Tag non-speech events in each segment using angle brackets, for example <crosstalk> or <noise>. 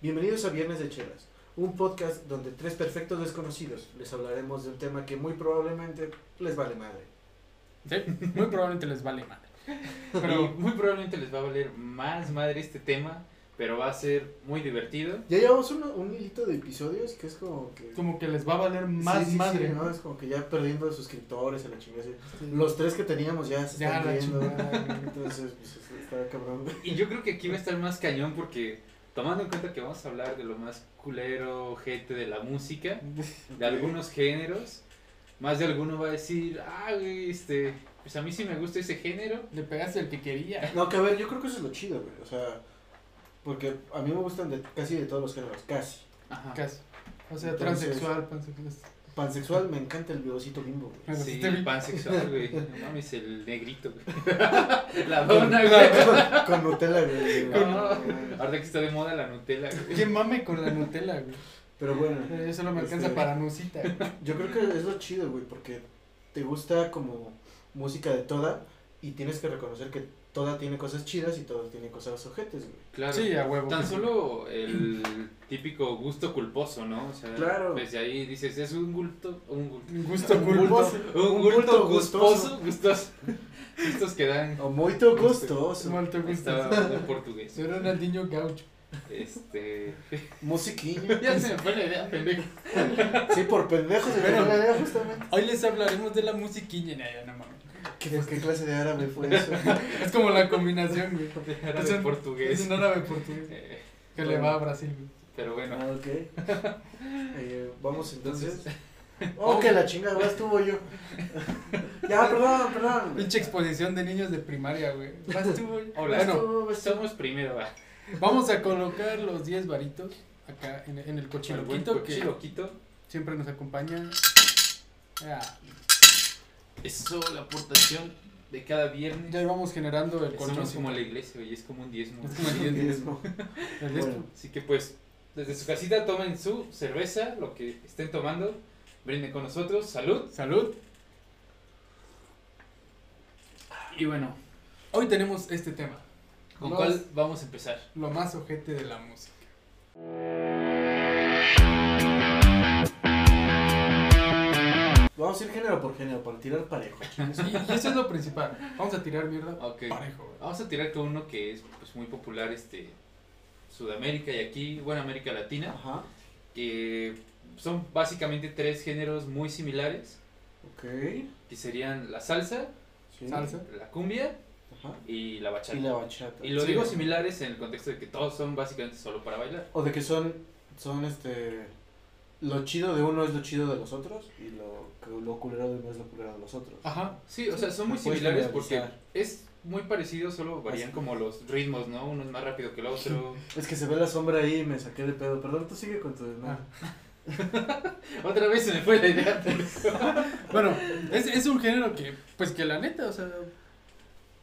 Bienvenidos a Viernes de Chelas, un podcast donde tres perfectos desconocidos les hablaremos de un tema que muy probablemente les vale madre. Sí, muy probablemente les vale madre. Pero muy probablemente les va a valer más madre este tema, pero va a ser muy divertido. Ya llevamos un, un hilito de episodios que es como que... como que les va a valer más Sí, sí, madre, ¿no? ¿no? Es como que ya perdiendo suscriptores en la chingada. Los tres que teníamos ya se Ya, están la viendo. chingada. <laughs> Entonces, pues, está cabrón. Y yo creo que aquí va a estar más cañón porque tomando en cuenta que vamos a hablar de lo más culero, gente de la música, <laughs> de algunos géneros, más de alguno va a decir, ah, güey, este, pues a mí sí me gusta ese género. Le pegaste el que quería. No, que a ver, yo creo que eso es lo chido, güey. O sea, porque a mí me gustan de, casi de todos los géneros, casi. Ajá. Casi. O sea, Entonces- transexual, pansexual. Pansexual, me encanta el biocito bimbo, güey. Sí, vi- pansexual, güey. No mames, el negrito, güey. <laughs> La dona, güey. con, con Nutella, güey. Con- No, Ahora que está de moda la Nutella, güey. ¿Qué mame con la Nutella, güey? Pero bueno, Eh, Eso no me alcanza Este- para Nusita. güey. yo creo que es lo chido, güey, porque te gusta como música de toda y tienes que reconocer que toda tiene cosas chidas y toda tiene cosas ojetes, güey. Claro. Sí, a huevo. Tan solo el típico gusto culposo, ¿no? O sea, Claro. desde ahí dices, es un gusto, un gusto. Un gusto Un culposo. Un, Un gusto gusto gustoso, gustos, gustos que dan. O muy gustoso. Molto Estaba gusto. hablando en portugués. Soy Ronaldinho Gaucho. Este. Musiquillo. <laughs> Ya se me fue la idea, pendejo. Sí, por pendejos se me fue la idea justamente. Hoy les hablaremos de la musiquiña. No, ya no mames. <laughs> ¿Qué, ¿Qué clase de árabe fue eso? <laughs> Es como la combinación, güey. Era Es de un- portugués. Es un árabe portugués. Eh, Que le va a Brasil, güey. pero bueno. Ah, ok. <laughs> Eh, vamos entonces. Entonces, Oh, que la chingada, ahora estuvo yo. ya, perdón, perdón. Pinche exposición de niños de primaria, güey. Vas tú, güey. Hola. Bueno, pues, somos primero, va. vamos a colocar los 10 varitos acá en, en el El buen cochiloquito que cochiloquito. siempre nos acompaña. Ah, Eso, la aportación de cada viernes. ya vamos generando el Somos colchón. como la iglesia, güey, es como un diezmo. Es como el diez- Diezmo. <laughs> El diez- Bueno. Así que pues, desde su casita tomen su cerveza, lo que estén tomando, brinden con nosotros, salud. Salud. Y bueno, Hoy tenemos este tema. ¿con Los- cuál vamos a empezar? Lo más ojete de la música. Vamos a ir género por género para tirar parejo. <laughs> Y, y eso es lo principal. Vamos a tirar mierda Ok. parejo, güey. Vamos a tirar con uno que es pues muy popular, este, Sudamérica y aquí, bueno, América Latina, Ajá. que son básicamente tres géneros muy similares, Ok. que serían la salsa, Sí. Salsa. la cumbia Ajá. y la bachata. Y la bachata. Y lo Sí. digo similares en el contexto de que todos son básicamente solo para bailar. O de que son, son este. Lo chido de uno es lo chido de los otros y lo, que- lo culero de uno es lo culero de los otros. Ajá. Sí, o sea, son muy similares porque es muy parecido, solo varían como los ritmos, ¿no? Uno es más rápido que el otro. <laughs> Es que se ve la sombra ahí y me saqué de pedo. Perdón, tú sigue con tu desmadre. <laughs> Otra vez se me fue la idea. <laughs> Bueno, es, es un género que, pues que la neta, o sea,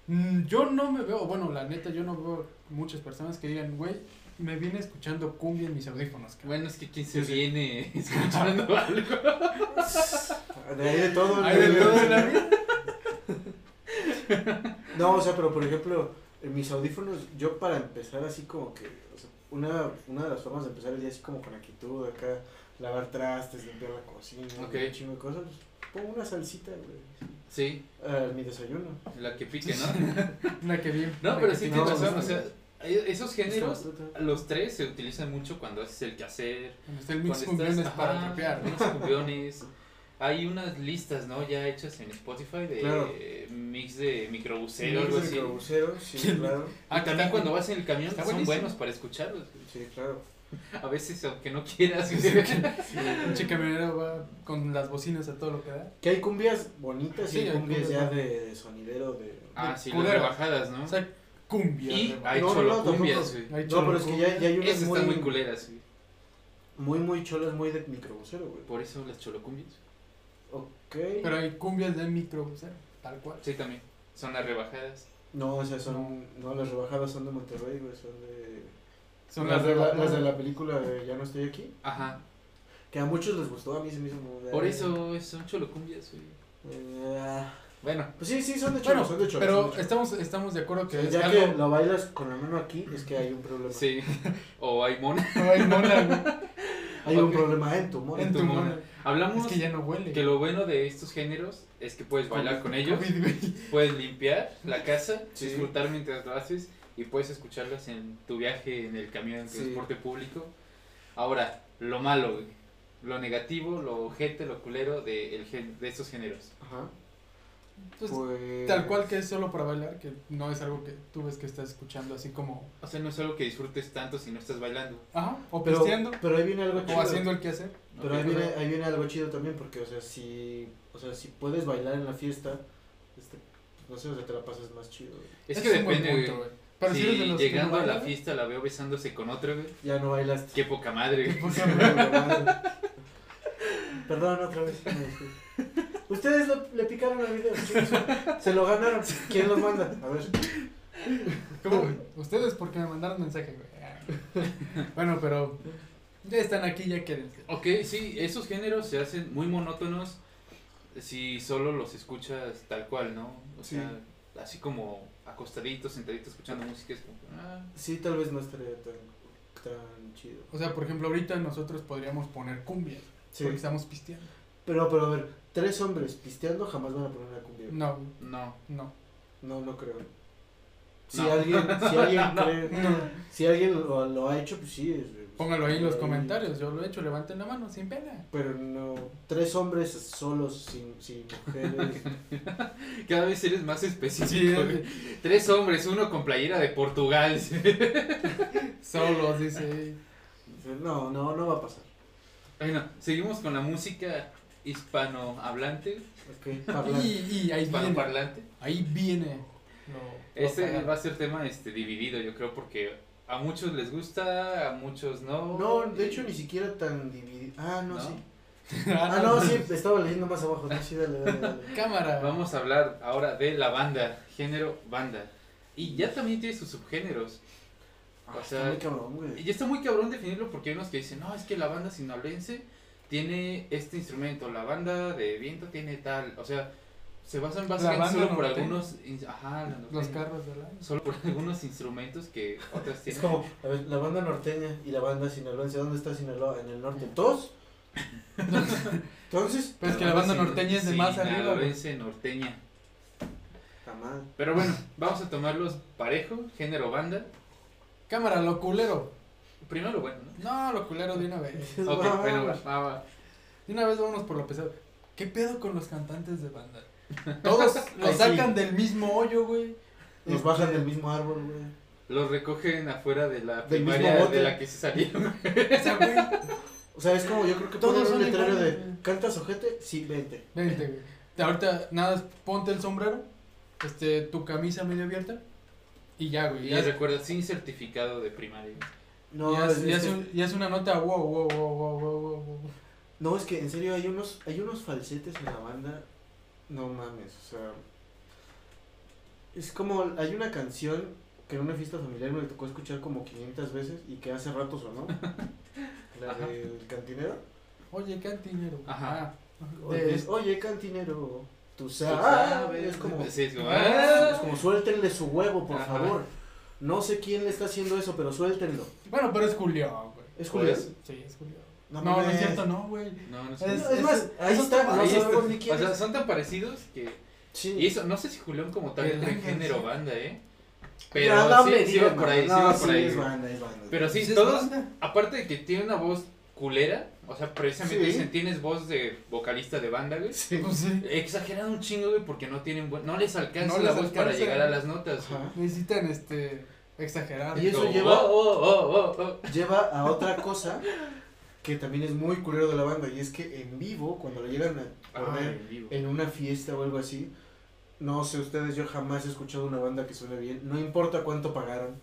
mm, yo no me veo, bueno, la neta, yo no veo muchas personas que digan, güey, me vine escuchando cumbia en mis audífonos. cabrón". Bueno, es que quien se Sí, sí. viene escuchando <laughs> algo. De ahí de todo. Hay de güey. todo en la vida. <laughs> No, o sea, pero por ejemplo, en mis audífonos, yo para empezar así como que, o sea, una, una de las formas de empezar el día así como con actitud, acá, lavar trastes, limpiar la cocina, Ok. un chingo de cosas, pues, pongo una salsita, güey, Sí, a mi desayuno. la que pique, ¿no? <laughs> Una que bien. No, pero que sí tiene tienes razón. O sea, esos géneros, los tres se utilizan mucho cuando haces el quehacer. Cuando está el mix cumbiones estás- para ajá, trapear, ¿no? mix cumbiones. Hay unas listas, ¿no? Ya hechas en Spotify de Claro. mix de Sí, de microbuseros, sí, claro. Ah, también cuando vas en el camión Está son buenísimo. buenos para escucharlos. Sí, claro. A veces, aunque no quieras. Sí. Pinche camionero va con las bocinas a todo lo que da. Que hay cumbias bonitas Sí, y hay cumbias cumbias ya de, de sonidero de... ah, sí, las rebajadas, ¿no? O sea, cumbia. y hay No, cholocumbias, tampoco. güey. No, pero es que ya, ya hay unas Esas muy, están muy culeras, güey. muy, muy cholas, muy de microbusero, güey. Por eso las cholocumbias. Ok. Pero hay cumbias de micro, o sea, tal cual. Sí, también. Son las rebajadas. No, o sea, son... No, las rebajadas son de Monterrey, güey, son de... Son las, las, de la, rebajadas. las de la película de Ya no estoy aquí. Ajá. Que a muchos les gustó, a mí se me hizo como... Por eso son cholocumbias, güey. Eh, Bueno, Pues sí, sí, son de cholo, Bueno, son de cholo. pero son de cholo. estamos, estamos de acuerdo que es ya algo... que lo bailas con la mano aquí, es que hay un problema. sí. <laughs> O hay mona. <laughs> Ay, mona. Hay un problema en tu mono. En tu mona. mona. Hablamos Es que ya no huele. que lo bueno de estos géneros es que puedes bailar con ellos, puedes limpiar la casa, Sí. disfrutar mientras lo haces y puedes escucharlas en tu viaje en el camión en Sí. transporte público. Ahora, lo malo. Lo negativo, lo ojete, lo culero de, el gen- de estos géneros. Ajá. Pues, Pues. Tal cual que es solo para bailar, que no es algo que tú ves que estás escuchando así como... O sea, no es algo que disfrutes tanto si no estás bailando. Ajá, o Pero, pisteando, pero ahí viene algo chido. o haciendo el quehacer. Pero Ok. ahí viene, ahí viene algo chido también, porque, o sea, si, o sea, si puedes bailar en la fiesta, este, no sé, o sea, te la pasas más chido. güey. Es que depende, punto, güey. Pero si, si eres de los que llegando no a la fiesta la veo besándose con otro, güey. Ya no bailaste. Qué poca madre, güey. pues, <laughs> Perdón, otra vez. Ustedes lo- le picaron al video, chicos. Se lo ganaron. ¿Quién los manda? A ver. ¿Cómo, güey? Ustedes porque me mandaron mensaje, güey. Bueno, pero ya están aquí, ya quédense. Ok, sí, esos géneros se hacen muy monótonos si solo los escuchas tal cual, ¿no? O Sí. sea, así como acostaditos, sentaditos escuchando música, es como, ah, Sí, tal vez no estaría tan, tan chido. O sea, por ejemplo, ahorita nosotros podríamos poner cumbia, Sí. porque estamos pisteando. Pero, pero a ver, tres hombres pisteando jamás van a poner una cumbia. No, no. no. No, no creo. Si No. alguien, si alguien <laughs> No. cree, no. si alguien lo, lo ha hecho, pues sí. es- Póngalo ahí en los Ahí. comentarios, yo lo he hecho, levanten la mano, sin pena. Pero no, tres hombres solos, sin, sin mujeres. <laughs> Cada vez eres más específico. Sí. Tres hombres, uno con playera de Portugal. <laughs> solos, dice. No, no, no va a pasar. bueno, seguimos con la música hispanohablante, Ok, <laughs> parlante. Y, y ahí viene, ahí viene. Este va a ser tema este dividido, yo creo, porque a muchos les gusta, a muchos no. No, de hecho ni siquiera tan dividido. Ah, no, ¿No? sí. <laughs> Ah, no, sí, estaba leyendo más abajo. No, sí, dale, dale, dale. <laughs> Cámara. Vamos a hablar ahora de la banda, género banda. Y ya también tiene sus subgéneros. Ah, O está sea, muy cabrón, güey. Y está muy cabrón definirlo porque hay unos que dicen, no, es que la banda sinaloense tiene este instrumento, la banda de viento tiene tal. O sea, se basan básicamente solo por algunos. Ajá, la Los carros. Solo por algunos instrumentos que otras Es tienen. como, a ver, la banda norteña y la banda sinaloense. ¿Dónde está Sinaloa? ¿En el norte? ¿Todos? <laughs> Entonces, Pero es que la banda norteña es de más arriba. norteña. jamás. Pero bueno, vamos a tomarlos parejo, género banda. Cámara, lo culero. Primero lo bueno, ¿no? No, lo culero de una vez. <laughs> Ok, Va, bueno, va, va, va, va. De una vez vámonos por lo pesado. ¿Qué pedo con los cantantes de banda? Todos <laughs> los sí. sacan del mismo hoyo, güey. Este, bajan del mismo árbol, güey. Los recogen afuera de la Del mismo primaria bote. de la que se salieron. <laughs> O sea, güey, O sea, es como yo creo que Todos poner un son letrero iguales, de güey. ¿Cantas ojete? Sí, vente. vente, güey. De Ahorita, nada, ponte el sombrero, este, tu camisa medio abierta y ya, güey. Y Ya, recuerda, sin certificado de primaria. No, y haz- es, y es un- una nota, wow, wow, wow, wow, wow, wow, wow. no, es que en serio hay unos, hay unos falsetes en la banda. No mames, o sea. Es como, hay una canción que en una fiesta familiar me tocó escuchar como 500 veces y que hace rato sonó. <laughs> La Ajá. del cantinero. Oye, cantinero. Ajá. Ah, Oye, de- es, Oye, cantinero, tú Tú sabes. Es como, Sí, es como, es como suéltenle su huevo, por Ajá. favor. No sé quién le está haciendo eso, pero suéltenlo. Bueno, pero es Julián, güey. ¿Es Julián? Pues, Sí, es Julián. No No, es cierto, no, güey. No, no Es-. No, es más, ahí está, está no Ahí sabemos está. ni quién O sea, es. son tan parecidos que. Sí. Y eso, no sé si Julián como tal en Ángel, género sí. banda, ¿eh? Ya, Pero no sí, sí va por ahí, sí va por sí, ahí. es güey. banda, es banda. Pero sí, es todos, aparte de que tiene una voz culera, o sea, precisamente Sí. dicen, tienes voz de vocalista de banda, güey. Sí. Pues sí. Exageran un chingo, güey, porque no tienen buen, no les alcanza No la les voz para llegar a las notas. Ajá. Necesitan, este, exagerar. Y eso Como, lleva- oh, oh, oh, oh, oh. Lleva a otra cosa que también es muy culero de la banda y es que en vivo, cuando lo llegan a Ah, poner en en una fiesta o algo así, no sé ustedes, yo jamás he escuchado una banda que suene bien, no importa cuánto pagaron,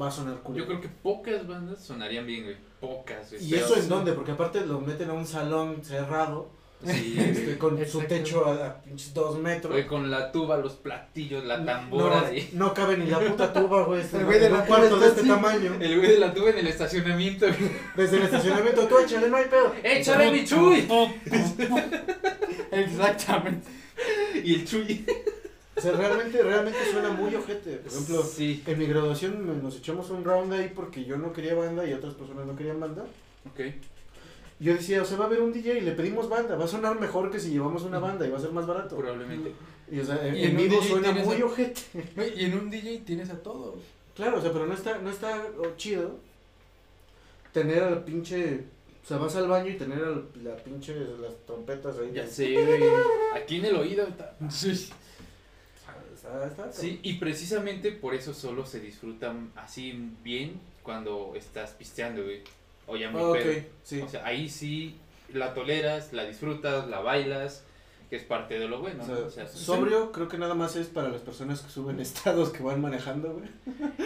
va a sonar culero. Yo creo que pocas bandas sonarían bien, güey. Pocas. ¿Y eso en dónde? Porque aparte lo meten a un salón cerrado, Sí, <laughs> este, con su techo a, a pinches dos metros. Güey, con la tuba, los platillos, la no, tambora. y- no cabe ni la puta tuba, güey. <laughs> Este, El güey de la un cuarto tuba de este así. tamaño. El güey de la tuba en el estacionamiento. Desde el estacionamiento, tú échale, no hay pedo. ¡Échale mi chuy! <laughs> Exactamente. Y el Chuy. O sea, realmente, realmente suena muy ojete. Por ejemplo, Sí. en mi graduación nos echamos un round ahí porque yo no quería banda y otras personas no querían banda. Ok. Yo decía, o sea, va a haber un DJ y le pedimos banda, va a sonar mejor que si llevamos una banda y va a ser más barato. Probablemente. Y o sea, en, en vivo suena muy a- ojete. Y en un DJ tienes a todo. Claro, o sea, pero no está, no está chido tener al pinche, o sea, vas al baño y tener al, la pinche, las trompetas ahí. Ya sé, güey. Aquí en el oído. está- <laughs> <laughs> Sí. Está, está, Sí, y precisamente por eso solo se disfrutan así bien cuando estás pisteando, güey. O ya muy Ah, ok, pedo. sí. O sea, ahí sí la toleras, la disfrutas, la bailas, que es parte de lo bueno, O ¿no? sea, O sea, sí. sobrio creo que nada más es para las personas que suben <laughs> estados que van manejando, güey.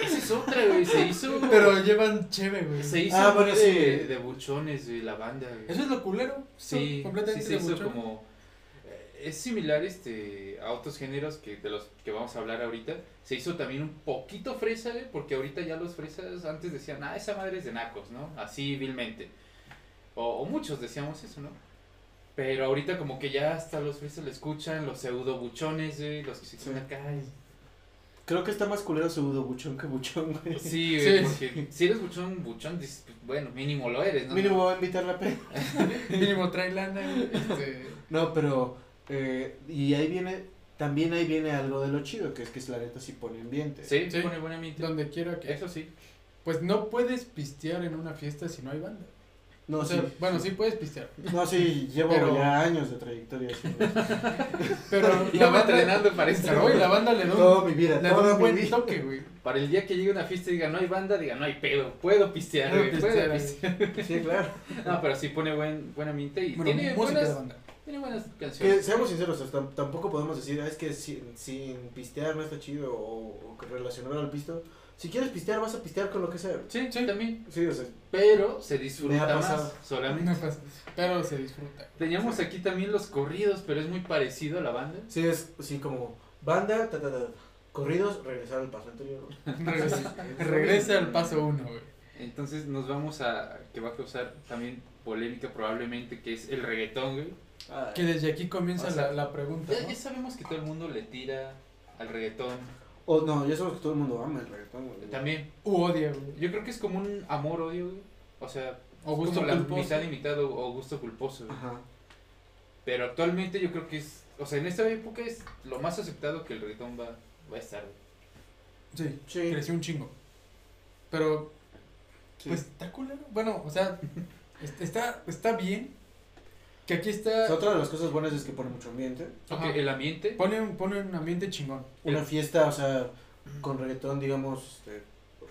Esa es otra, güey. Se hizo. <laughs> Pero llevan chévere, güey. Se hizo Ah, bueno, de, sí. de buchones, güey, la banda, güey. Eso es lo culero. Sí, completamente sí se hizo de como es similar este a otros géneros que de los que vamos a hablar ahorita. Se hizo también un poquito fresa, güey, porque ahorita ya los fresas antes decían, "Ah, esa madre es de nacos", ¿no? Así vilmente. O, o muchos decíamos eso, ¿no? Pero ahorita como que ya hasta los fresas le escuchan, los pseudo buchones, güey, los que se Sí. quedan acá. y- Creo que está más culero pseudo buchón que buchón, güey. Sí, güey, Sí. porque si eres buchón, buchón, dices, pues, bueno, mínimo lo eres, ¿no? Mínimo va a invitar la pena. <laughs> Mínimo trae lana, güey. Este, No, pero, eh, y ahí viene, también ahí viene algo de lo chido, que es que la neta sí pone ambiente. Sí, Sí. pone buen ambiente. donde quiera que. Eso sí. Pues no puedes pistear en una fiesta si no hay banda. No, o sea, sí. bueno, sí puedes pistear. No, sí, llevo Pero- ya años de trayectoria. <laughs> <laughs> Pero Yo la banda, entrenando para esto. pero, güey, la banda le da un, Toda mi vida, le da toda un mi buen vida. toque, güey. <laughs> Para el día que llegue una fiesta y diga no hay banda, diga no hay pedo, puedo pistear, güey, pistear, puedo güey. pistear. Sí, claro. No, pero sí pone buen, buen ambiente y Bueno, tiene, música de buenas, banda. Tiene buenas Que canciones. seamos sinceros, tampoco podemos decir, "Ah, es que sin, sin pistear no está chido o, o que relacionar al pisto. Si quieres pistear, vas a pistear con lo que sea. Sí, Sí. también. Sí, o sea, Pero se disfruta más solamente. No pasa, Pero se disfruta. Teníamos aquí también los corridos, pero es muy parecido a la banda. sí es así como banda, ta, ta, ta, corridos, regresar al paso anterior. <laughs> Regresa, <laughs> regresa al paso uno, güey. Entonces nos vamos a que va a causar también polémica probablemente, que es el reggaetón, güey. Ah, Que desde aquí comienza O sea, la, la pregunta, Ya, ¿no? ya sabemos que todo el mundo le tira al reggaetón. O no, ya sabemos que todo el mundo ama el reggaetón. güey. También. U odia, güey. Yo creo que es como un amor-odio, güey. O sea, O gusto como la culposo. mitad y mitad o, o gusto culposo, güey. Ajá. Pero actualmente yo creo que es, o sea, en esta época es lo más aceptado que el reggaetón va, va a estar. güey. Sí, Sí. creció un chingo. Pero, Sí. pues, está culero. Bueno, o sea, <laughs> est- está, está bien. Que aquí O está. sea, otra de las cosas buenas es que pone mucho ambiente. Ajá. Ok, el ambiente. Pone, un- pone un ambiente chingón. Una fiesta, o sea, con reggaetón, digamos, este,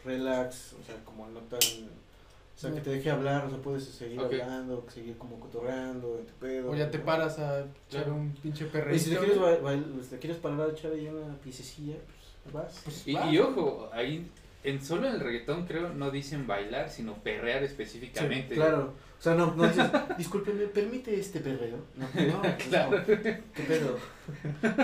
relax, o sea, como no tan... O sea, que te deje hablar, o sea, puedes seguir Ok. hablando, seguir como cotorreando en tu pedo. O ya te ¿no? paras a echar un pinche Y perrito. si te quieres, ba- bail- si te quieres parar a echar ahí una piececilla, pues vas. Pues, Y, va. y ojo, ahí en solo en el reggaetón creo no dicen bailar, sino perrear específicamente. Claro. O sea, no, no dices, <laughs> discúlpeme, ¿permite este perreo? No, no, <laughs> pues Claro. no. ¿Qué pedo?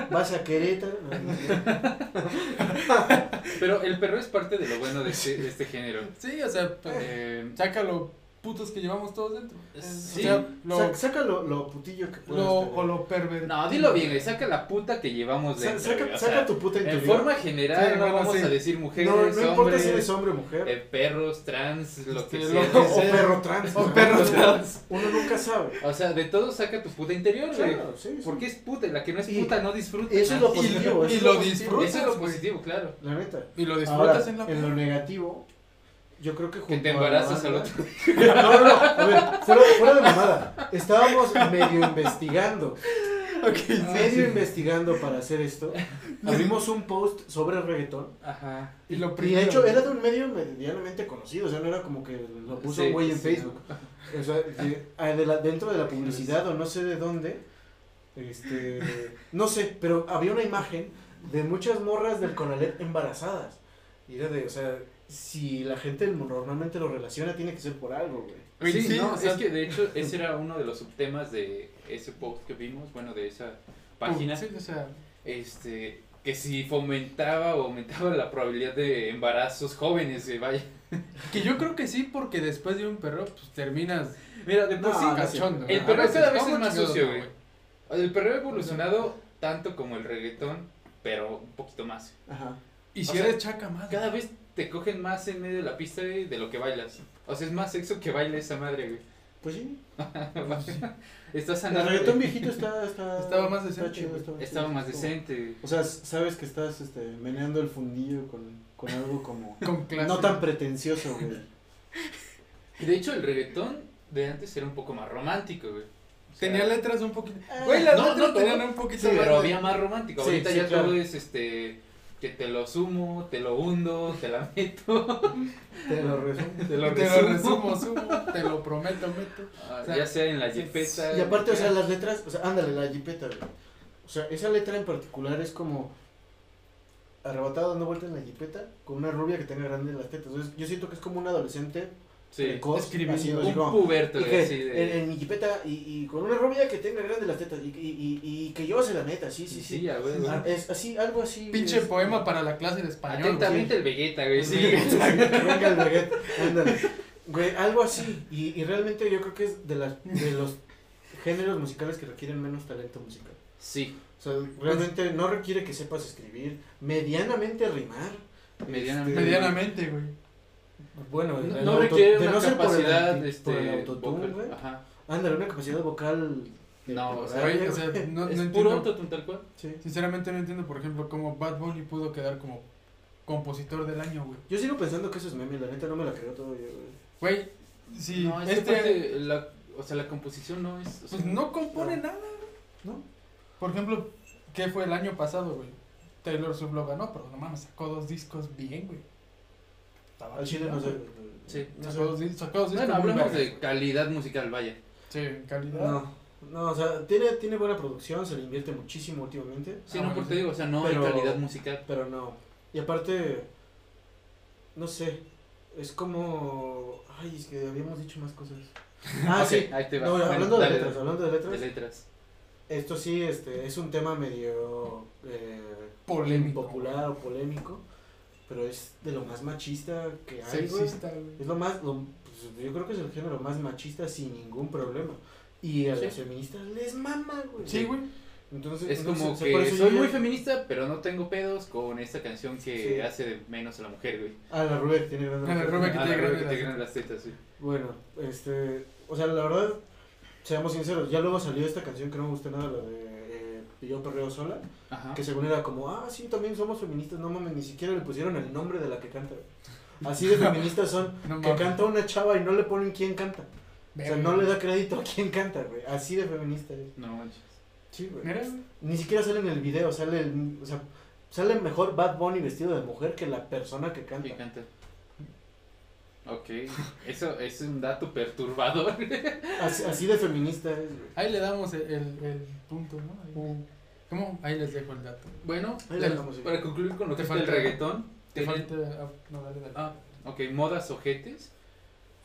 ¿Vas a Querétaro? No, no, no. <laughs> Pero el perreo es parte de lo bueno de este, de este género. Sí, o sea, pues, Eh, saca lo putos que llevamos todos dentro. Sí. O sea, lo, Sa- Saca lo, lo putillo que puedas lo, tener. o lo pervertido. no, dilo bien, güey, saca la puta que llevamos Sa- dentro. saca güey, o saca sea, tu puta en interior. forma general Sí, no bueno, vamos sí. a decir mujeres, no, no importa si eres hombre o mujer. eh, perros, trans, lo que Este, sea. lo que o sea. perro trans. O perro trans. Uno nunca sabe. O sea, de todo saca tu puta interior, güey. Claro, sí, sí. Porque es puta, la que no es Y- puta no disfruta. Eso es lo positivo. y eso es lo positivo. disfrutas. Eso es lo positivo, claro. La neta. Y lo disfrutas en la en lo negativo, yo creo que Que junto te a la embarazas al otro. <laughs> No, no, no, a ver, fuera, fuera de mamada. Estábamos medio investigando. medio investigando para hacer esto. <laughs> Abrimos un post sobre el reggaetón. Ajá. Y lo Y de hecho era de un medio medianamente conocido. O sea, no era como que lo puso un güey en sí, Facebook. O sea, de- de la- dentro de la publicidad o no sé de dónde. Este, no sé, pero había una imagen de muchas morras del Conalep embarazadas. Y era de, o sea, si la gente normalmente lo relaciona, tiene que ser por algo, güey. Sí, sí, no, o sea- es que de hecho ese era uno de los subtemas de ese post que vimos, bueno, de esa página, Sí, o sea, este, que si fomentaba o aumentaba la probabilidad de embarazos jóvenes, güey, vaya. que yo creo que sí, porque después de un perro, pues Mira, de por No, sí, no, cachondo. el perro cada vez ¿cómo es más sucio, güey? el perreo ha evolucionado tanto como el reggaetón, pero un poquito más. Ajá. Y si O sea, eres chaca más. Cada vez te cogen más en medio de la pista güey, de lo que bailas. O sea, es más sexo que baila esa madre, güey. Pues sí. <laughs> Estás El sanando. reggaetón viejito está, está, Estaba más está decente, chido, estaba Estaba chido, más como- decente. güey. O sea, sabes que estás este, meneando el fundillo con, con algo como... <laughs> Con clase. no tan pretencioso, güey. Y <laughs> de hecho, el reggaetón de antes era un poco más romántico, güey. O sea, Tenía letras un poquito. Ah, Güey, las no, letras no, tenían todo. un poquito Sí, más Pero había más romántico. Sí, Ahorita sí, ya claro. todo es este. Que te lo sumo, te lo hundo, te la meto, Te lo resumo. te lo Te resumo. lo resumo, sumo, te lo prometo, meto. Ah, O sea, ya sea en la jipeta. Y aparte, o sea, las letras, o sea, ándale, la jipeta. O sea, esa letra en particular es como arrebatado dando vueltas en la jipeta con una rubia que tenga grande las tetas. Entonces, yo siento que es como un adolescente Sí, precoz, así, un como, puberto, y güey, que así de. en, en mi jipeta y, y con una rubia que tenga grande las tetas y, y, y, y que yo se la meta, sí, sí, sí. Sí, ya, güey. Ah, es así, algo así. Pinche es- poema para la clase de español. Atentamente el Vegeta, güey. Sí, <laughs> venga el baguette, ándale. Güey, algo así. Y, y realmente yo creo que es de, las, de los géneros musicales que requieren menos talento musical. Sí, O sea, realmente no requiere que sepas escribir, medianamente rimar. Medianamente. este, Medianamente, güey. Bueno, No, el no auto- requiere de una no ser por el capacidad este, por el autotune, güey. Ajá. Ándale, una capacidad vocal. No, o sea, o sea, no, no es puro autotune tal cual. Sí. Sinceramente no entiendo, por ejemplo, cómo Bad Bunny pudo quedar como compositor del año, güey. Yo sigo pensando que eso es meme, la neta no me la creo todavía, güey. Güey, si no, este. la, o sea, la composición no es. o sea, Pues no compone no. nada. ¿No? Por ejemplo, ¿qué fue el año pasado, güey? Taylor Swift lo ganó, pero no mames, sacó dos discos bien, güey. Estaba Al chile no sé. Sí. no Sacó dos, sé. dis- sacó dos discos Bueno, vergas, de calidad musical, vaya. Sí, calidad. No, no, o sea, tiene, tiene buena producción, se le invierte muchísimo últimamente. Sí, Ah, no, bueno, porque sí. te digo, o sea, no Pero- hay calidad musical. Pero no. Y aparte, no sé, es como... Ay, es que habíamos dicho más cosas. <laughs> Ah, Ok, sí. Ahí te va. No, Bueno, hablando de dale, letras, hablando de letras, De letras. esto sí, este, es un tema medio eh, Polémico. popular o polémico, pero es de lo más machista que hay, güey. Sexista, güey. Es lo más, lo- pues, yo creo que es el género más machista sin ningún problema. Y a Sí. las feministas les mama, güey. Sí, güey. Entonces, Es entonces, como o sea, por que soy yo muy feminista, pero no tengo pedos con esta canción que Sí. hace de menos a la mujer, güey. Ah, la rubia que tiene grandes Ah, la rubia que tiene la grandes que te las ganan las tetas, sí. Bueno, este, o sea, la verdad, seamos sinceros, ya luego salió esta canción que no me gustó nada, la de eh, Yo Perreo Sola, Ajá. que según era como, ah, sí, también somos feministas, no mames, ni siquiera le pusieron el nombre de la que canta. Así de <laughs> feministas son, No que canta una chava y no le ponen quién canta. O sea, no le da crédito a quién canta, güey. Así de feminista es. No manches. Sí, güey. Mira. Ni siquiera sale en el video, sale, el- o sea, sale mejor Bad Bunny vestido de mujer que la persona que canta. ¿Quién canta? Ok, eso es un dato perturbador. <laughs> Así, así de feminista es, güey. Ahí le damos el, el, el punto, ¿no? Ahí- ¿Cómo? Ahí les dejo el dato. Bueno, Ahí la dejamos, sí. para concluir con lo que es el falta- reggaetón, Te falta. ah, no, dale, dale. Ah, ok, modas ojetes.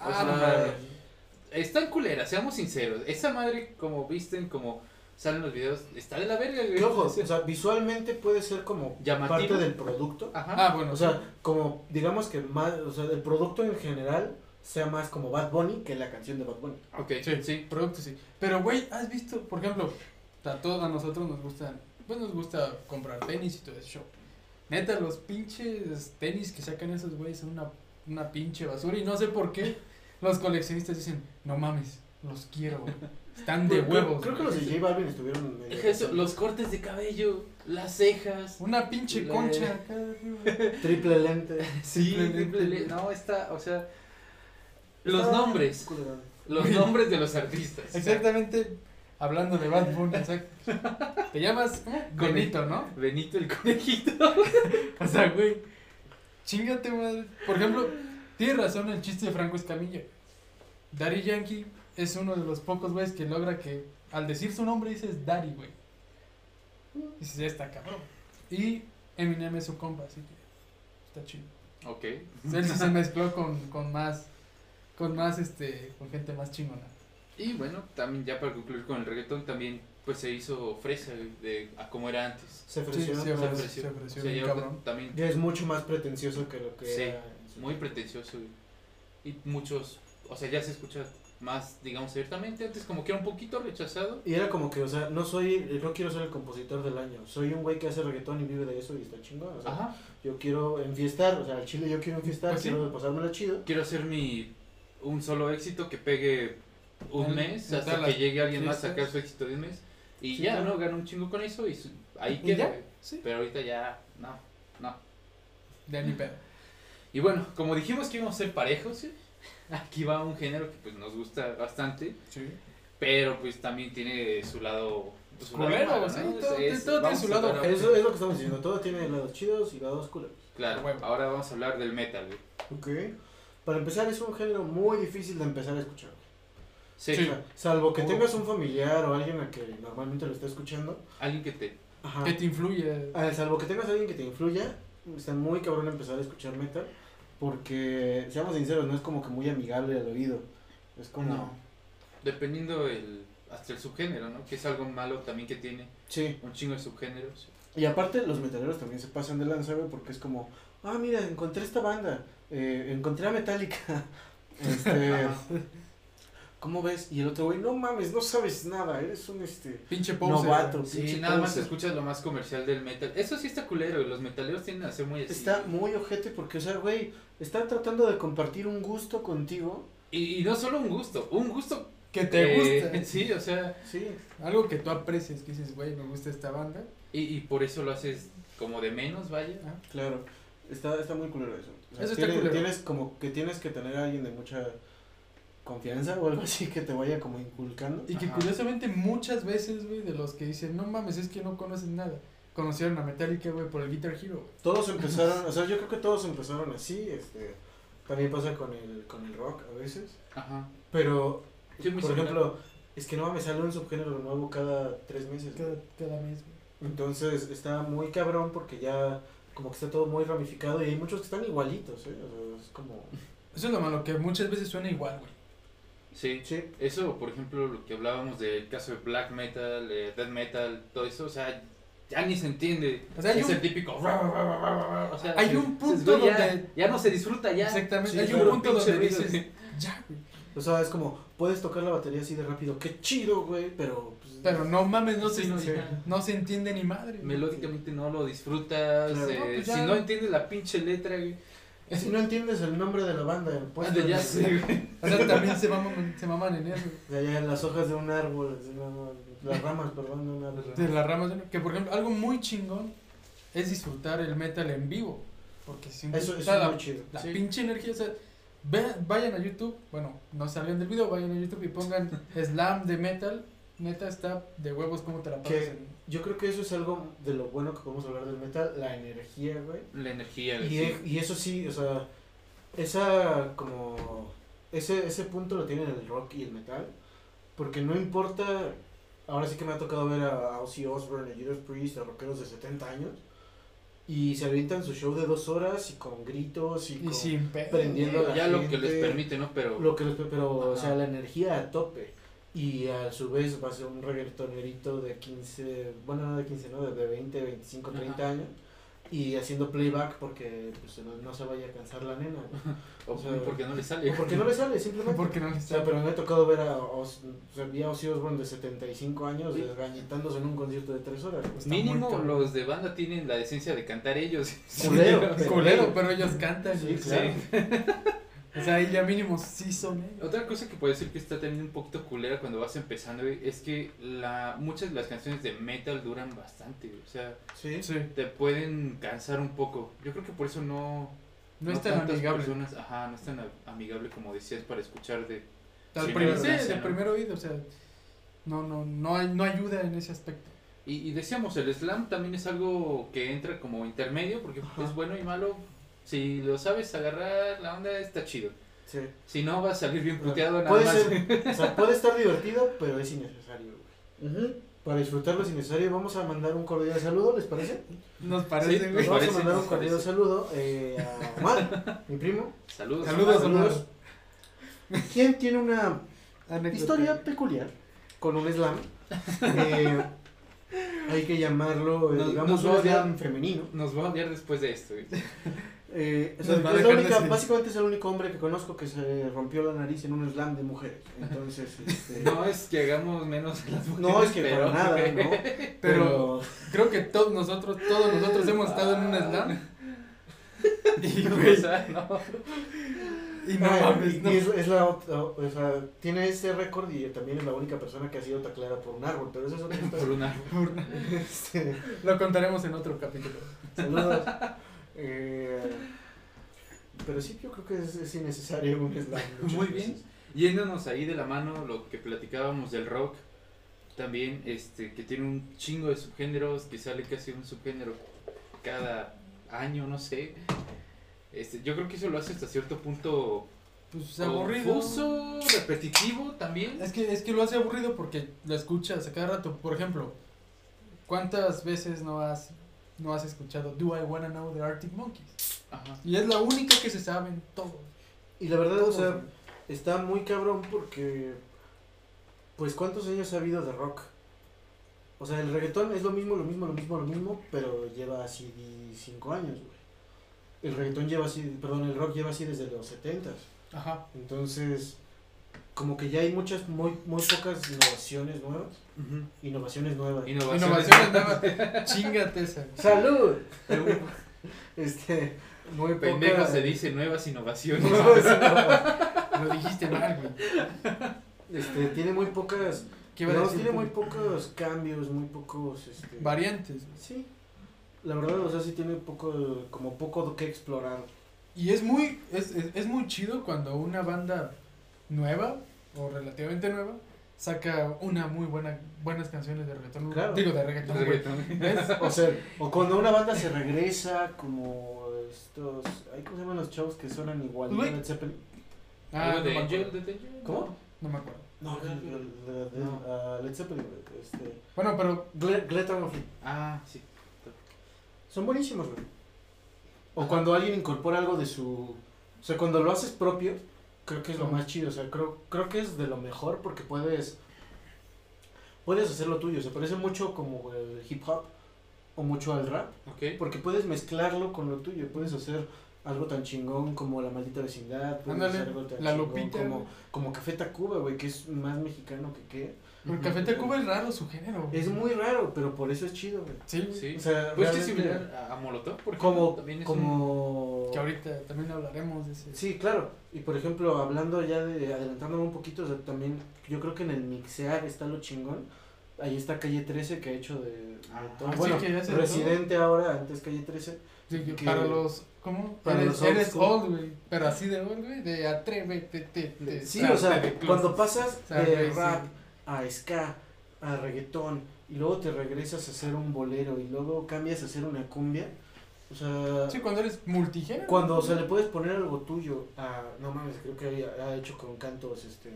O Ah, sea, no. Están culeras, seamos sinceros. Esa madre, como visten, como salen los videos, está de la verga, güey. Ojo, o sea, visualmente puede ser como Llamativo. parte del producto. Ajá. Ah, bueno. O sea, como digamos que más, o sea, el producto en general sea más como Bad Bunny que la canción de Bad Bunny. ok, Sí, sí, producto sí. Pero, güey, ¿has visto, por ejemplo, a todos a nosotros nos gustan, pues nos gusta comprar tenis y todo show. Neta, los pinches tenis que sacan esos güeyes son una, una pinche basura y no sé por qué los coleccionistas dicen, no mames, los quiero, güey. <laughs> Están de Creo- huevos. Creo que güey". los de J Balvin estuvieron medio- Deja eso, los cortes de cabello, las cejas. Una pinche Le- concha acá <laughs> triple lente. Sí, Simplemente- triple- no, está, o sea, los nombres, los nombres de los artistas. Exactamente, hablando de Bad Bunny, <laughs> exacto. Te llamas, ¿cómo? Benito, ¿no? Benito el conejito. O sea, güey, chingate, madre. Por ejemplo, tiene razón el chiste de Franco Escamilla. Daddy Yankee es uno de los pocos güeyes que logra que al decir su nombre dices Daddy, güey. Dices, ya está cabrón. Y Eminem es su compa, así que está chido. Ok. Él sí se <laughs> mezcló con, con más, con más, este, con gente más chingona. Y bueno, también ya para concluir con el reggaetón, también pues se hizo fresa de a como era antes. Se ofreció. sí, Se ofreció, ofreció. se ofreció O sea, bien ya cabrón. también Ya es mucho más pretencioso que lo que Sí, era. muy pretencioso güey. y muchos o sea, ya se escucha más, digamos, abiertamente. Antes como que era un poquito rechazado. Y era como que, o sea, no soy, no quiero ser el compositor del año. Soy un güey que hace reggaetón y vive de eso y está chingón. O sea, Ajá. yo quiero enfiestar, o sea, al chile yo quiero enfiestar, Pues sí. quiero pasármelo chido. Quiero hacer mi un solo éxito que pegue un mes hasta que las llegue alguien más a sacar su éxito de un mes. Y Sí, ya, claro. ¿no? Gana un chingo con eso y su- ahí ¿Y queda. Sí. Pero ahorita ya, no, no. Ya ni pedo. Y bueno, como dijimos que íbamos a ser parejos, ¿sí? Aquí va un género que pues nos gusta bastante, Sí. pero pues también tiene su lado... su lado Culero, malo, sí, ¿no? todo- Es- todo tiene su lado hablar-. Eso es lo que estamos diciendo, todo tiene lados chidos y lados culeros. Claro, Huevo. ahora vamos a hablar del metal, güey. Ok. Para empezar, es un género muy difícil de empezar a escuchar. Sí, O sea, salvo que Oh. tengas un familiar o alguien a que normalmente lo esté escuchando. alguien que te... Ajá. Que te influye. Ah, salvo que tengas a alguien que te influya, está muy cabrón empezar a escuchar metal. Porque, seamos sinceros, no es como que muy amigable al oído. Es como. No. Dependiendo el, hasta el subgénero, ¿no? Que es algo malo también que tiene Sí. un chingo de subgéneros. Y aparte, los metaleros también se pasan de lanza, güey, porque es como, ah, mira, encontré esta banda, eh, encontré a Metallica. <laughs> Este. <laughs> ¿cómo ves? Y el otro güey, no mames, no sabes nada, eres un este. Pinche poser. Novato. Sí, pinche nada más escuchas lo más comercial del metal. Eso sí está culero, y los metaleros tienden a ser muy así. Está muy ojete porque, o sea, güey, está tratando de compartir un gusto contigo. Y, y no solo un gusto, un gusto Que te eh, gusta. <laughs> Sí, o sea, Sí. Algo que tú aprecias, que dices, güey, me gusta esta banda. y, y por eso lo haces como de menos, vaya. Ah, Claro, está, está muy culero eso. O sea, Eso está tienes, culero. tienes como que tienes que tener a alguien de mucha confianza o algo así que te vaya como inculcando. Y que Ajá. curiosamente muchas veces, güey, de los que dicen, no mames, es que no conocen nada. Conocieron a Metallica, güey, por el Guitar Hero. Todos empezaron, o sea, yo creo que todos empezaron así, este, también pasa con el, con el rock a veces, Ajá. pero, por ejemplo, es que no me sale un subgénero nuevo cada tres meses. Cada, cada mes. Entonces está muy cabrón porque ya como que está todo muy ramificado y hay muchos que están igualitos, ¿eh? O sea, es como... Eso es lo malo, que muchas veces suena igual, güey. Sí. Sí, Eso, por ejemplo, lo que hablábamos del caso de black metal, eh, death metal, todo eso, o sea, ya ni se entiende. O sea, es un- el típico. O sea, Hay sí, un punto ya, donde- ya no se disfruta ya. Exactamente. Sí, Hay un punto donde dices, <laughs> ya, o sea, es como, puedes tocar la batería así de rápido, qué chido, güey, pero... pues, Pero no mames, no, Sí, se, no, se entiende ni madre. Melódicamente no lo disfrutas. Claro. eh, No, pues si no entiendes la pinche letra, güey. Si no entiendes el nombre de la banda, pues... ande, ya sé, güey. O sea, también se maman, se maman en eso. O sea, ya las hojas de un árbol, así, no, no, las ramas, perdón, de un árbol. De las ramas. de- Que por ejemplo, algo muy chingón es disfrutar el metal en vivo. Porque siempre Eso, eso está es la, muy chido. la sí. pinche energía. O sea, ve- vayan a YouTube. Bueno, no salgan del video, vayan a YouTube y pongan <laughs> slam de metal. Neta está de huevos como te la pasas. ¿Qué? en- Yo creo que eso es algo de lo bueno que podemos hablar del metal, la energía, güey. La energía, güey. Y, sí. e- y eso sí, o sea, esa como ese ese punto lo tienen el rock y el metal, porque no importa, ahora sí que me ha tocado ver a, Ozzy Osbourne, a Judas Priest, a rockeros de 70 años y se avientan su show de dos horas y con gritos y, Y con sin prendiendo a la ya lo que les permite, ¿no? Pero. lo que les- pero o sea, la energía a tope. Y a su vez va a ser un reggaetonerito de 15, bueno, no de 15, no, de 20, 25, 30 Ajá. años. Y haciendo playback porque pues, no, no se vaya a cansar la nena. ¿no? <laughs> o o sea, porque no le sale. O porque no le sale, simplemente. <laughs> Porque no les O sea, pero me ha tocado ver a, Os- o sea, vi a Ozzy Osbourne de 75 años Sí. desgañitándose en un concierto de 3 horas. Está Mínimo los de banda tienen la decencia de cantar ellos. Culero, <laughs> Sí, Culero, pero ellos cantan. Sí, claro. O sea, ahí ya mínimo sí son ellos. Otra cosa que puede ser que está también un poquito culera cuando vas empezando, güey, es que la, muchas de las canciones de metal duran bastante, güey, O sea, Sí. Te pueden cansar un poco. Yo creo que por eso no, No es tan amigable. personas, ajá, no es tan amigable como decías para escuchar de Al Sí, primer, sí, del ¿no? primer oído, o sea, no, no, no, hay, no ayuda en ese aspecto. Y, y decíamos, el slam también es algo que entra como intermedio, porque Ajá. es bueno y malo. Si lo sabes agarrar, la onda está chido. Sí. Si no, vas a salir bien puteado nada Puede más. ser, o sea, puede estar <laughs> divertido, pero es innecesario. güey. Para disfrutarlo es innecesario. Vamos a mandar un cordial saludo, ¿les parece? Nos Sí, parece, güey. Nos vamos parece, a mandar un cordial parece. saludo eh, a Omar, mi primo. Saludos. Saludos, Saludos. ¿Quién tiene una Anécdota. historia peculiar con un slam? Eh, hay que llamarlo, eh, Nos- digamos, nos un va slam femenino. Nos va a odiar después de esto. Eh, es la dejar única, básicamente es el único hombre que conozco que se rompió la nariz en un slam de mujeres. Entonces, <laughs> este, No es que hagamos menos a las mujeres. no es que pero- para nada, ¿no? <laughs> Pero creo que todos nosotros, todos nosotros hemos estado en un slam. <laughs> Y, O sea, no. y no Ah, mames, y- no. y es, es la otra- o sea, tiene ese récord y también es la única persona que ha sido tacleada por un árbol, pero eso es otra Por historia. una. Este, Lo contaremos en otro capítulo. saludos. Pero sí, yo creo que es, es innecesario un slam. Muy veces. bien. Yéndonos ahí de la mano, lo que platicábamos del rock, también, este, que tiene un chingo de subgéneros, que sale casi un subgénero cada año, no sé. Este, yo creo que eso lo hace hasta cierto punto Pues aburrido. confuso, repetitivo también. Es que, es que lo hace aburrido porque lo escuchas a cada rato. Por ejemplo, ¿cuántas veces no has, no has escuchado Do I Wanna Know the Arctic Monkeys? Ajá. Y es la única que se saben todos. Y la verdad, o sea, güey. está muy cabrón porque, pues, ¿cuántos años ha habido de rock? O sea, el reggaetón es lo mismo, lo mismo, lo mismo, lo mismo, pero lleva así 5 años, güey. El reggaetón lleva así, perdón, el rock lleva así desde los 70 Ajá. Entonces, como que ya hay muchas, muy, muy pocas innovaciones nuevas. Innovaciones nuevas. Innovaciones. Innovaciones nuevas. Chingate esa. ¡Salud! <laughs> este, muy poca... Pendejo se dice nuevas innovaciones. <laughs> Nuevas innovaciones. Lo dijiste mal, güey. Este, tiene muy pocas ¿Qué iba a Digamos, decir? tiene muy pocos cambios, muy pocos, este... Variantes. Sí, la verdad, o sea, sí tiene poco, como poco que explorar. Y es muy, es, es, es muy chido cuando una banda nueva, o relativamente nueva, saca una muy buena, buenas canciones de reggaetón. Claro. Digo, de reggaetón. güey. Reggaetón. ¿Ves? O sea, o cuando una banda se regresa, como estos, ay, ¿cómo se llaman los chavos que suenan igual? Led Zeppelin. Ah, ¿Algo no de Angel? ¿De Angel? ¿Cómo? No me acuerdo. No, de, de- de- No. ah, Led Zeppelin, este, Bueno, pero Gle- Glenn. Ah, sí. Son buenísimos, güey. O cuando alguien incorpora algo de su, o sea, cuando lo haces propio, creo que es lo más chido, o sea, creo, creo que es de lo mejor porque puedes, puedes hacer lo tuyo, se parece mucho como el hip hop o mucho al rap, Ok. porque puedes mezclarlo con lo tuyo, puedes hacer algo tan chingón como La Maldita Vecindad, puedes Ándale, hacer algo tan La chingón Lupita, como, güey. como Café Tacuba, güey, que es más mexicano que qué. el Café Tacuba es raro su género. güey. Es muy raro, pero por eso es chido, güey. Sí, Sí. O sea, Pues que es similar a, a Molotov, porque como, también es como... Que ahorita también hablaremos de ese. Sí, claro. Y por ejemplo, hablando ya de, adelantándome un poquito, o sea, también yo creo que en el mixear está lo chingón. Ahí está Calle 13 que ha hecho de, de Ah, todo. sí, bueno, que hace de Residente ahora, antes Calle 13. Sí, que que- para los. ¿Cómo? para eres los old eres old, güey. Pero así de old, güey. De atrévete, te, te, Sí, o sea, cuando pasas de sí. rap a ska, a reggaetón, y luego te regresas a hacer un bolero, y luego cambias a hacer una cumbia, o sea... Sí, cuando eres multigénero. Cuando se le puedes poner algo tuyo a, no mames, creo que ha, ha hecho con cantos este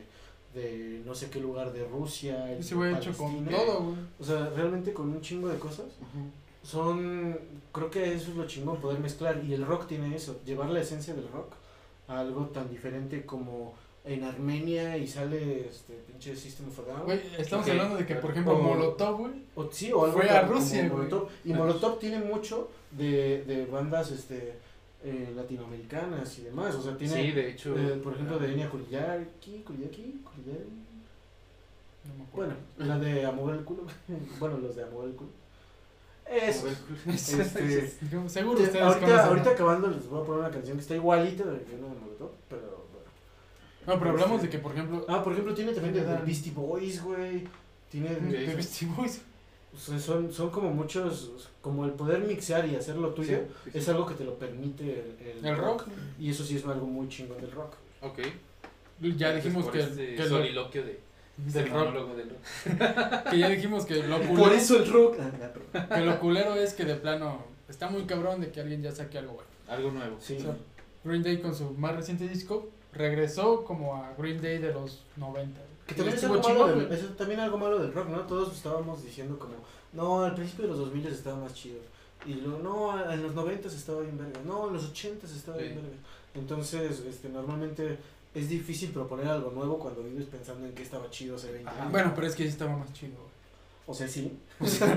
de no sé qué lugar de Rusia, Ese de güey hecho con Palestina. todo, güey. O sea, realmente con un chingo de cosas. Son, creo que eso es lo chingón, poder mezclar. Y el rock tiene eso, llevar la esencia del rock a algo tan diferente como en Armenia y sale este pinche System of a Down. Güey, estamos hablando de que, por ejemplo, O- Molotov, güey. O, sí, o algo Fue a Rusia, güey. Y Molotov tiene mucho de, de bandas este eh, latinoamericanas y demás. O sea, tiene, Sí, de hecho. eh, por ejemplo, de Enya Kuriyaki, Kuriyaki, Kuriyaki. No me acuerdo. Bueno, la de A mover el culo. <laughs> bueno, los de A mover el culo. Eso. <laughs> Este, <laughs> Seguro ustedes ahorita, ahorita acabando les voy a poner una canción que está igualita de que una de Molotov, pero bueno. No, pero hablamos de que, por ejemplo, Ah, por ejemplo, tiene también de. Beastie Boys, güey. Tiene de de, Beastie Boys. Son, son como muchos, como el poder mixear y hacer lo tuyo, Sí, sí, es algo que te lo permite el, El rock. Y eso sí es algo muy chingón del rock. Ok. Ya dijimos que, este que, soliloquio de, del rock, monólogo del rock. <laughs> que ya dijimos que lo <laughs> Por eso el rock. <laughs> que lo culero es que de plano está muy cabrón de que alguien ya saque algo bueno. Algo nuevo. Sí. O sea, Green Day con su más reciente disco regresó como a Green Day de los 90. Que también es, algo malo del, es también algo malo del rock, ¿no? Todos estábamos diciendo como, no, al principio de los 2000 estaba más chido. Y luego, no, en los 90 estaba bien verga. No, en los 80 estaba bien Sí. verga. Entonces, este, normalmente es difícil proponer algo nuevo cuando vives pensando en que estaba chido hace 20 Ajá. años. Bueno, pero es que sí estaba más chido. O sea, sí. <laughs> o sea,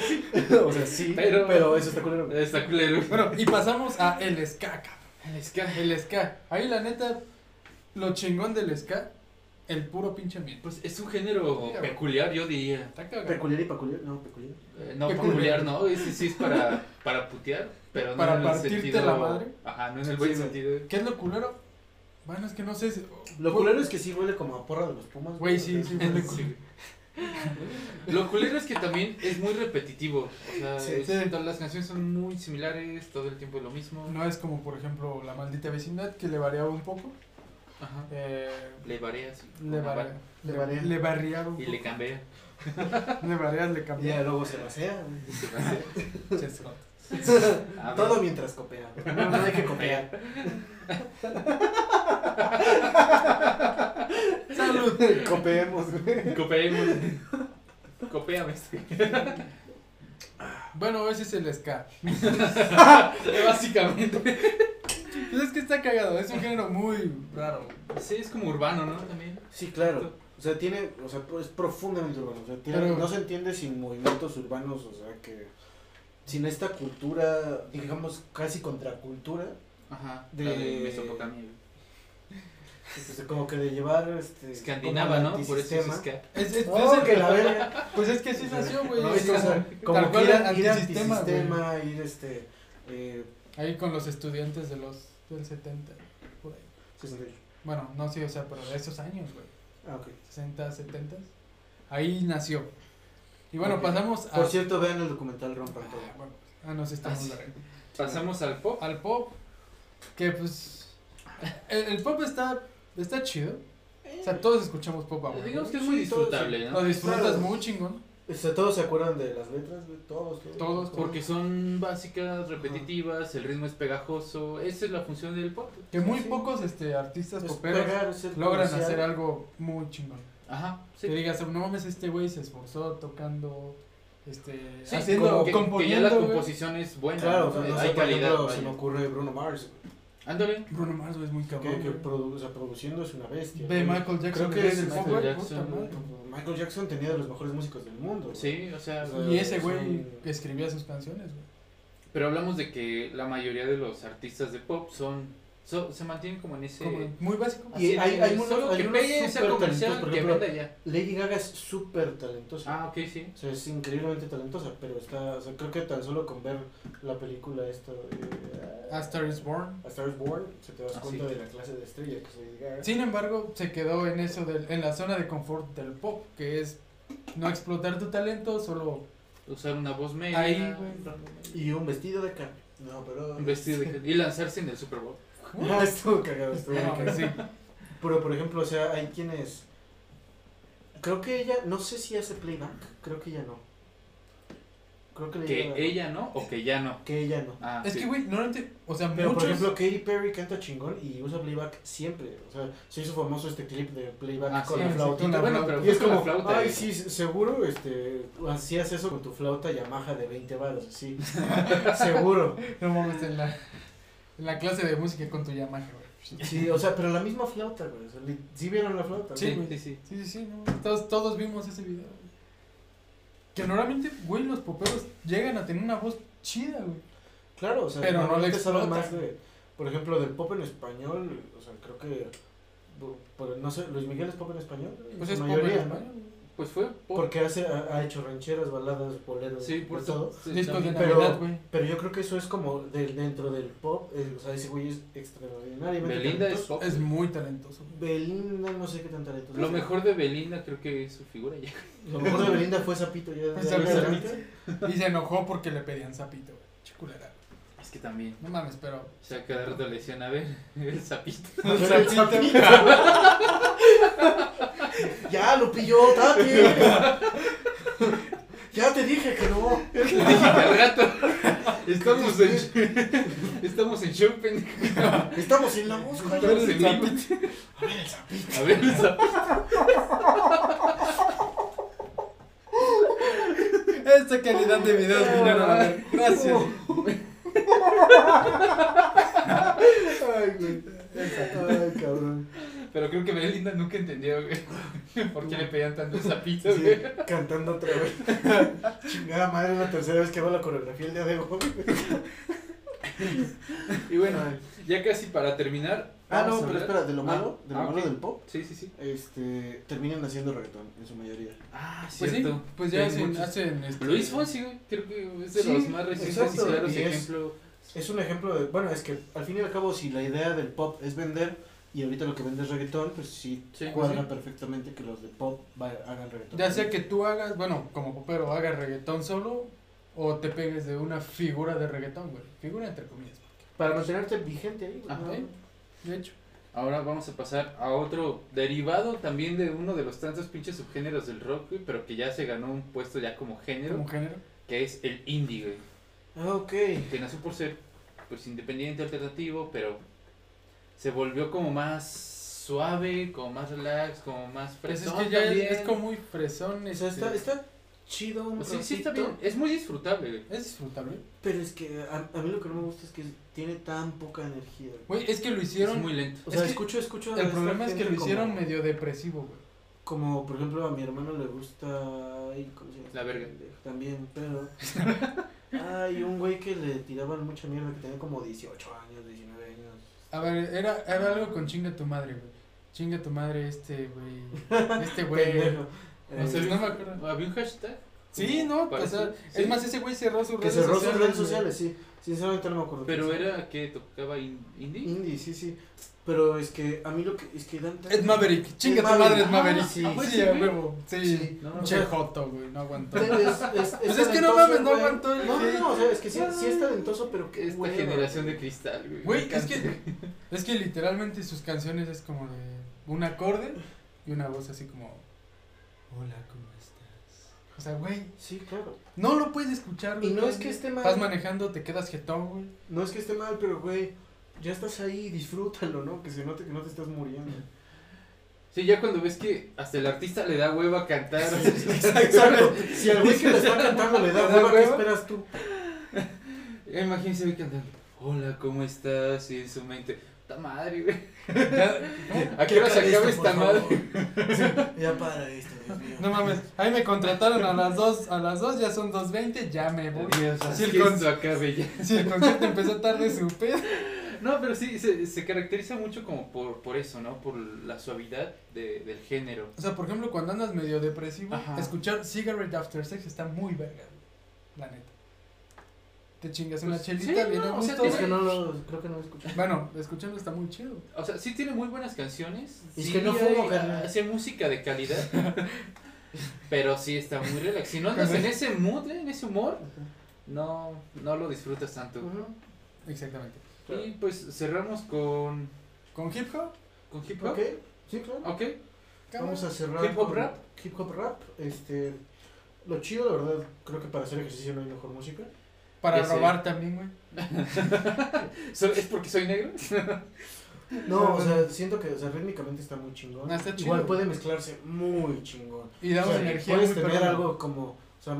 sí, o sea, sí. Pero- Pero, eso está culero. está culero. Bueno, y pasamos a el ska, cabrón. El ska. El ska. Ahí la neta, lo chingón del ska, el puro pinche ambiente. Pues es un género peculiar, yo diría. Peculiar y peculiar. No, peculiar. Eh, no, Peculiar. peculiar, no, ese sí es para, para putear, pero no Para en el partirte sentido... la madre. Ajá, no en el buen Sí, güey. sentido. ¿Qué es lo culero? Bueno, es que no sé. si- Lo culero es que sí huele como a porra de los pumas. Güey, sí, sí, huele Sí. Lo culero es que también es muy repetitivo. O sea, Sí. es- Sí. todas las canciones son muy similares, todo el tiempo es lo mismo. No es como, por ejemplo, La Maldita Vecindad, que le variaba un poco. Ajá. Eh, Le varías. le, varía. le Y le cambia. <laughs> Le varias, le Y ya cambiaba. luego se vacía. Ah, <laughs> Todo mientras copea. No, no hay que copiar. <laughs> Salud. Copeemos, güey. Copeemos. Copéame. Bueno, ese es el ska. Básicamente. Pues es que está cagado, es un género muy raro. Sí, es como urbano, ¿no? También. Sí, claro. O sea, tiene, o sea, es profundamente urbano. O sea, tiene- Pero- no se entiende sin movimientos urbanos, o sea, que sin esta cultura, digamos, casi contracultura, Ajá. De- de Mesopotamia. pues, como que de llevar, este... Escandinava, ¿no? Por eso es. Es, es, Oh, es que la verga. Pues es que así nació, güey. No, es es que, o como- sea, como tal que ir, ir antisistema, ir, este, eh, Ahí con los estudiantes de los del 70, por ahí. 68. Bueno, no sé, o sea, pero de esos años, güey. Ah, ok. 60, 70. Ahí nació. Y bueno, pasamos a. Por cierto, vean el documental Rompan Ah, Todo. bueno, ah, nos estamos Ah, sí. Pasamos al pop. Al pop, que pues. El, el pop está, está chido. O sea, todos escuchamos pop ahora. Digamos que es muy Sí, todo, disfrutable, Lo ¿no? disfrutas Claro. muy chingón. O sea, todos se acuerdan de las letras, güey, todos, todos. Todos, Porque son básicas, repetitivas, el ritmo es pegajoso. Esa es la función del pop. Que muy Sí. pocos este, artistas Es poperos pegar, logran comercial. hacer algo muy chingón. Ajá. Sí. Que digas, no mames, este güey se esforzó tocando, este, Sí, haciendo, como que, que ya componiendo, la composición es buena. Claro, ¿no? o sea, no sé, hay calidad. ejemplo, se me ocurre Bruno Mars, Ándale. Bruno Mars, güey, es muy que, cabrón. que güey. produ- o sea, produciendo es una bestia. Ve güey. Michael Jackson, Creo que el es del Michael pop, güey, Jackson. Michael Jackson tenía de los mejores músicos del mundo. güey. Sí, o sea. O sea, Y ese güey son- que escribía sus canciones, güey. Pero hablamos de que la mayoría de los artistas de pop son. So- se mantienen como en ese. Como muy básico. Y así hay- hay unos- solo hay que pegue, súper comercial, que venda ya. Lady Gaga es súper talentosa. Ah, ok, sí. O sea, es increíblemente talentosa, pero está, o sea, creo que tan solo con ver la película esta de A Star is Born. A Star is Born, se te das Ah, cuenta sí. de la clase de estrella que es Lady Gaga. Sin embargo, se quedó en eso, del, en la zona de confort del pop, que es no explotar tu talento, solo Usar una voz media. Ahí, güey. Y un vestido de carne. No, pero... Un vestido de. Y lanzarse en el Super Bowl. <laughs> Ah, estuvo cagado, estuvo No, muy cagado. sí. Pero, por ejemplo, o sea, hay quienes... Creo que ella, no sé si hace playback, creo que ella no. Creo que, Que ella no o que ya no. Que ella no. Ah, Es sí. que, güey, normalmente, o sea, Pero, muchos... por ejemplo, Katy Perry canta chingón y usa playback siempre. O sea, se hizo famoso este clip de playback Ah, con sí, la Bueno, pero Y es como, la flauta, ay, eh. sí, seguro, este, hacías eso con tu flauta Yamaha de 20 baros, sí, <laughs> seguro. No mames, en la, en la clase de música con tu Yamaha, güey. Sí, o sea, pero la misma flauta, güey, o sea, li- sí vieron la flauta. Sí, Sí, güey. sí, sí. Sí, sí, sí, no, todos, todos vimos ese video. güey. Que normalmente, güey, los poperos llegan a tener una voz chida, güey. Claro, o sea, Pero no normalmente le es algo explota. más de, por ejemplo, del pop en español, o sea, creo que, no sé, Luis Miguel es pop en español, Pues en es su pop en mayoría, ¿no? Pues fue pop. Porque hace, ha, ha hecho rancheras, baladas, boleros, Sí, por de todo. Sí. Pero- Navidad, güey. Pero yo creo que eso es como del, dentro del pop, eh, o sea, ese güey es extraordinariamente Belinda es pop. Es muy talentoso. Belinda, no sé qué tan talentoso. Lo es. mejor de Belinda creo que es su figura ya. Lo mejor de Belinda fue Zapito. Ya, Zapito. Y se enojó porque le pedían sapito, güey. Chiculera. Es que también. No mames, pero. O sea, cada rato le decían, a ver, el <laughs> sapito. El Zapito. <laughs> <laughs> ya lo pilló, date. ya te dije que no. Dije que al rato. Estamos en, estamos en show, pendejo. Estamos en la música. Estamos en vivo. A ver el Zapito. A ver, el sapito. Esta calidad de videos vinieron a ver. Gracias. Ay, güey. Ay, cabrón. Pero creo que Belinda nunca entendió, güey. <laughs> ¿Por qué le pedían tanto esa pizza, Sí, güey? cantando otra vez. <laughs> Chingada madre, es la tercera vez que hago la coreografía el día de hoy. <laughs> Y bueno, ya casi para terminar. Ah, no, pero espera, de lo Ah, malo, de lo ah, malo del pop, Sí, sí, sí. este, terminan haciendo reggaetón en su mayoría. Ah, Pues sí, cierto. pues ya hacen, muchos. hacen este, Luis Fonsi, güey, creo que es de Sí, los más recientes exacto, y claros y es- ejemplo. Es un ejemplo de, bueno, es que al fin y al cabo si la idea del pop es vender y ahorita lo que vende es reggaetón, pues sí, Sí, cuadra sí. perfectamente que los de pop hagan reggaetón. Ya sea que tú hagas, bueno, como popero, hagas reggaetón solo o te pegues de una figura de reggaetón, güey. Figura entre comillas. Para mantenerte vigente ahí, güey, Ajá. ¿no? De hecho. Ahora vamos a pasar a otro derivado también de uno de los tantos pinches subgéneros del rock, güey, pero que ya se ganó un puesto ya como género, Como género. que es el indie, güey. Ah, ok. Que nació por ser, pues, independiente, alternativo, pero se volvió como más suave, como más relax, como más Pues es fresón que ya es, también. es como muy fresón. O sea, este, está, está chido un Sí, sí está bien, es muy disfrutable. Es disfrutable. Pero es que a, a mí lo que no me gusta es que tiene tan poca energía. Güey, es que lo Es hicieron. muy lento. O sea, es que escucho, escucho. el problema es que lo hicieron como, medio depresivo, güey. Como, por ejemplo, a mi hermano le gusta. ay, ¿cómo se llama? La verga. También, pero. <laughs> Ay, un güey que le tiraban mucha mierda que tenía como 18 años, 19 años. A ver, era, era algo con chinga tu madre, güey. Chinga tu madre este, güey. <laughs> Este güey. Pendejo. O sea, Eh, no me acuerdo. ¿Había un hashtag? Sí, no, o Parece- sea, sí. es más, ese güey cerró sus que redes cerró sociales. sus redes sociales, sí. Sinceramente no me acuerdo. Pero era que tocaba in- indie. Indie, sí, sí. Pero es que a mí lo que. Es que Es Maverick, chinga tu madre, es Maverick. Ah, sí, sí, sí, sí, a güey. huevo. Sí, No, sea, joto, güey, no aguantó. Pero es, es, Pues es que no mames, no aguantó el No, hate. no, o sea, es que sí, sí es talentoso, pero que Esta generación de cristal, güey. Güey, es que, es que literalmente sus canciones es como de un acorde y una voz así como, hola, ¿cómo? O sea, güey, Sí, claro. no lo puedes escuchar, Y no es que esté mal. Vas manejando, te quedas jetón, güey. No es que esté mal, pero güey, ya estás ahí, disfrútalo, ¿no? Que se note que no te estás muriendo. Sí, ya cuando ves que hasta el artista le da hueva a cantar. <laughs> Exacto. Si al güey que le está cantando le da ¿Le da hueva, ¿qué hueva? esperas tú? Imagínense güey cantando. Hola, ¿cómo estás? Y en su mente. ¡Ta madre, güey! ¿A qué hora se acaba esto, esta madre? Sí, ya para esto. No mames, ahí me contrataron a las 2, a las 2 ya son 2.20, ya me voy. Dios, Si el con- acabe ya. Si el concierto empezó tarde, su pedo. No, pero sí, se, se caracteriza mucho como por, por eso, ¿no? Por la suavidad de, del género. O sea, por ejemplo, cuando andas medio depresivo, Ajá. escuchar Cigarette After Sex está muy verga. La neta. Te chingas una Pues, chelita, sí, bien no, a o sea, gusto, Es que no lo, creo que no lo escuché. Bueno, escuchando está muy chido. O sea, sí tiene muy buenas canciones. Es sí que no fumo, carnal. Hace música de calidad. <laughs> pero sí está muy relax. Si no andas en ese mood, eh, en ese humor, no, no lo disfrutas tanto. Exactamente. Y pues cerramos con, ¿Con hip hop? con hip hop. Ok, sí, claro. Ok. Vamos a cerrar. Hip hop con rap. Hip hop rap. Este. Lo chido, la verdad, creo que para hacer ejercicio no hay mejor música. Para Ya sé. robar también, güey. <laughs> ¿Es porque soy negro? <laughs> No, o sea, siento que o sea, rítmicamente está muy chingón. Ah, está. Igual puede mezclarse muy chingón. Y da O sea, energía puedes tener algo como, o sea,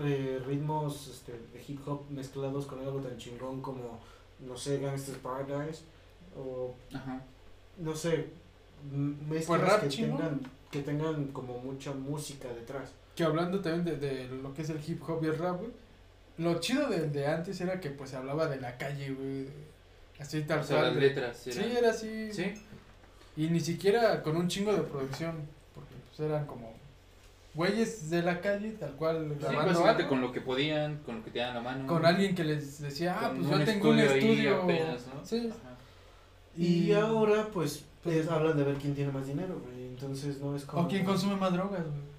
eh, ritmos este, de hip hop mezclados con algo tan chingón como, no sé, Gangsta's Paradise o, Ajá. no sé, mezclas Pues rap que chingón. tengan, que tengan como mucha música detrás. Que hablando también de, de lo que es el hip hop y el rap, güey. Lo chido del de antes era que pues se hablaba de la calle, güey. Así tal O sea, cual. las letras. Sí, eran- era así. Sí. Y ni siquiera con un chingo de producción. Porque pues eran como güeyes de la calle, tal cual, Sí, algo, con lo que podían, con lo que tenían a la mano. con alguien que les decía, ah, pues yo tengo un estudio apenas, ¿no? Sí. Ajá. Y, Y- ahora, pues, Pues- es- hablan de ver quién tiene más dinero, güey. Entonces, no es como... O quien consume más drogas, güey.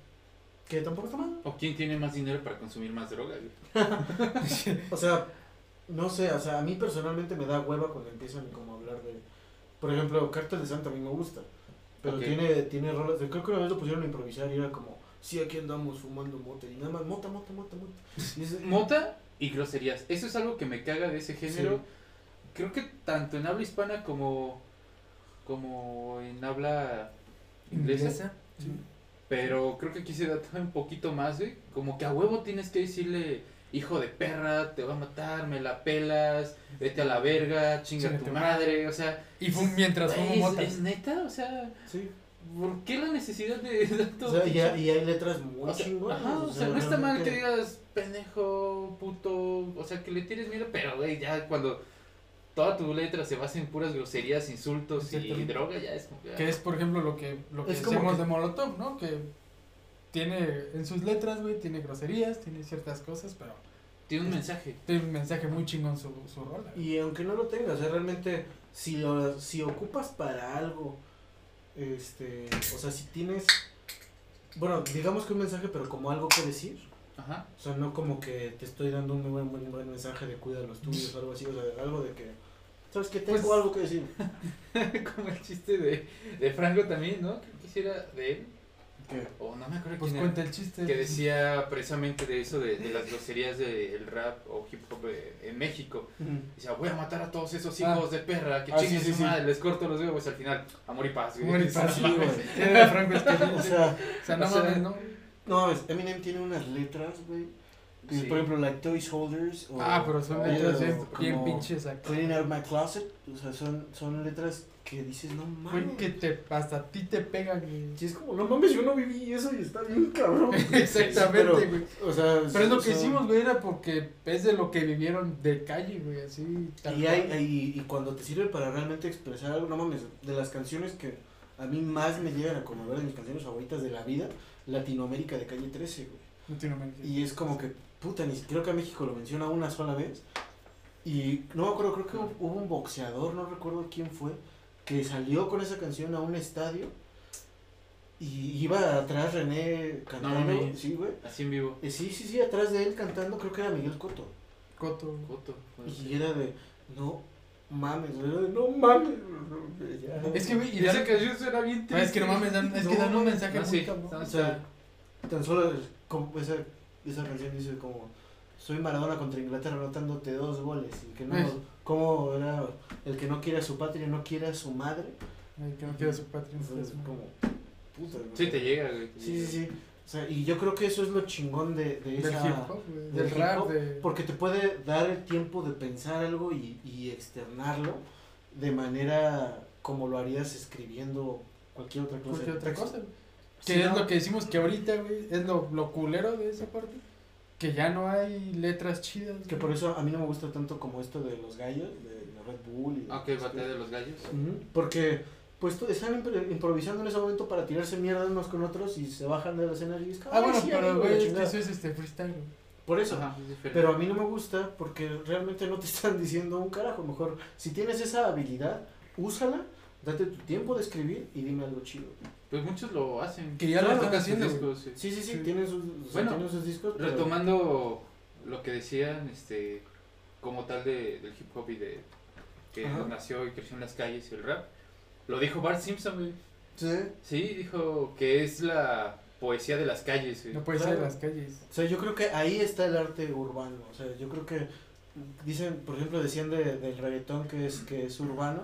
Que tampoco está mal. O quién tiene más dinero para consumir más droga, güey. <laughs> O sea, no sé, o sea, a mí personalmente me da hueva cuando empiezan como a hablar de... Por ejemplo, Cartel de Santa a mí me gusta. Pero tiene, tiene rolas... de- creo que una vez lo pusieron a improvisar y era como... Sí, aquí andamos fumando mota. Y nada más, mota, mota, mota, mota. Y es- Mota y groserías. Eso es algo que me caga de ese género. Sí. Creo que tanto en habla hispana como, como en habla inglesa. Sí. Pero creo que aquí se da todavía un poquito más, güey. Como que a huevo tienes que decirle hijo de perra, te va a matar, me la pelas, vete a la verga, chinga Chinga tu tu madre, o sea, Y fum- mientras fumo güey, es, neta, o sea, Sí. ¿por qué la necesidad de <laughs> tanto? O sea, y, hay- y hay letras muy o sea, chingonas. ajá, o sea, no está mal que digas pendejo, puto, o sea, que le tires miedo, pero güey, ya cuando toda tu letra se basa en puras groserías, insultos y droga, ya es como que, Que es, por ejemplo, lo que, lo que Es como decíamos que- de Molotov, ¿no? Que tiene en sus letras, güey, tiene groserías, tiene ciertas cosas, pero tiene un mensaje. tiene un mensaje muy chingón su, su rola. Y aunque no lo tengas, o sea, realmente, si, lo- si ocupas para algo, este, o sea, si tienes, bueno, digamos que un mensaje, pero como algo que decir, Ajá. o sea, no como que te estoy dando un muy buen, buen, buen mensaje de cuida los tuyos o <laughs> algo así, o sea, algo de que, ¿sabes que Tengo Pues- algo que decir. <laughs> como el chiste de, de Franco también, ¿no? Creo que sí era de él, ¿Qué? o no me acuerdo Pues quién era. cuenta el chiste. que decía precisamente de eso, de, de las groserías del rap o hip hop eh, en México. Decía, voy a matar a todos esos hijos de perra, que Ah, sí, chinguen sí, su sí. madre, les corto los huevos al final. Amor y paz. Amor y <laughs> paz, Sí, güey. Franco Escamilla. O sea, O sea, no o sea, ¿no? No, mames, Eminem tiene unas letras, güey, Sí. por ejemplo, like Toys Holders, o, Ah, pero son letras bien, pinches acá. Cleaning out my closet, o sea, son, son letras que dices, no mames. Güey, que te, hasta a ti te pegan. Sí, es como, no mames, yo no viví eso y está bien cabrón. <laughs> Exactamente, güey. O sea, Pero es lo que hicimos, güey, era porque es de lo que vivieron de calle, güey, así. tal Y, hay, hay- y cuando te sirve para realmente expresar algo, no mames, de las canciones que a mí más me llegan a conmover de mis canciones favoritas de la vida, Latinoamérica de Calle 13, güey. Latinoamérica. Y es como que, puta, ni creo que a México lo menciona una sola vez. Y no me acuerdo, creo que hubo, un boxeador, no recuerdo quién fue, que salió con esa canción a un estadio y iba atrás René cantando. sí, güey. Así en vivo. Eh, Sí, sí, sí, atrás de él cantando, creo que era Miguel Coto. Coto. Joto. Y era de, no mames, no mames. ya. Es que, güey, y esa canción suena bien triste. es que no mames, dan- es que No, dan un mensaje no, muy sí, cabrón. no, O sea, tan solo como esa, esa canción dice como, soy Maradona contra Inglaterra anotándote dos goles. Y que no, como era el que no quiere a su patria, no quiere a su madre. Ay, que no quiera su patria. Entonces, como, puta. güey. Sí, te llega, güey. te Sí, llega. sí, sí. Sea, y yo creo que eso es lo chingón de, de Del esa... hip hop, del del hip rap, hop, de... Porque te puede dar el tiempo de pensar algo y, y externarlo de manera como lo harías escribiendo cualquier otra cosa. cualquier otra texto. cosa. Que es no. lo que decimos que ahorita, güey, es lo, lo culero de esa parte. Que ya no hay letras chidas. Que güey. por eso a mí no me gusta tanto como esto de los gallos, de la Red Bull. Y de- Ah, Ok, batalla de los gallos. Porque pues están impro- improvisando en ese momento para tirarse mierda unos con otros y se bajan de la escena y dicen, Ah, "Ay, bueno, sí, pero, güey, es que chingada". eso es este freestyle. Por eso. Ajá, es diferente. Pero a mí no me gusta porque realmente no te <laughs> están diciendo un carajo. Mejor, si tienes esa habilidad, úsala, date tu tiempo de escribir y dime algo chido. Pues muchos lo hacen. Que ya lo están haciendo, discos, sí. Sí, sí, sí, Sí. tienen sus, Bueno, tienen sus discos. pero- Retomando lo que decían, este, como tal de, del hip hop y de que Ajá. nació y creció en las calles y el rap, lo dijo Bart Simpson, güey. Sí. Sí, dijo que es la poesía de las calles, güey. Claro. ser en las calles. O sea, yo creo que ahí está el arte urbano. O sea, yo creo que dicen, por ejemplo, decían de, del reggaetón que es que es urbano,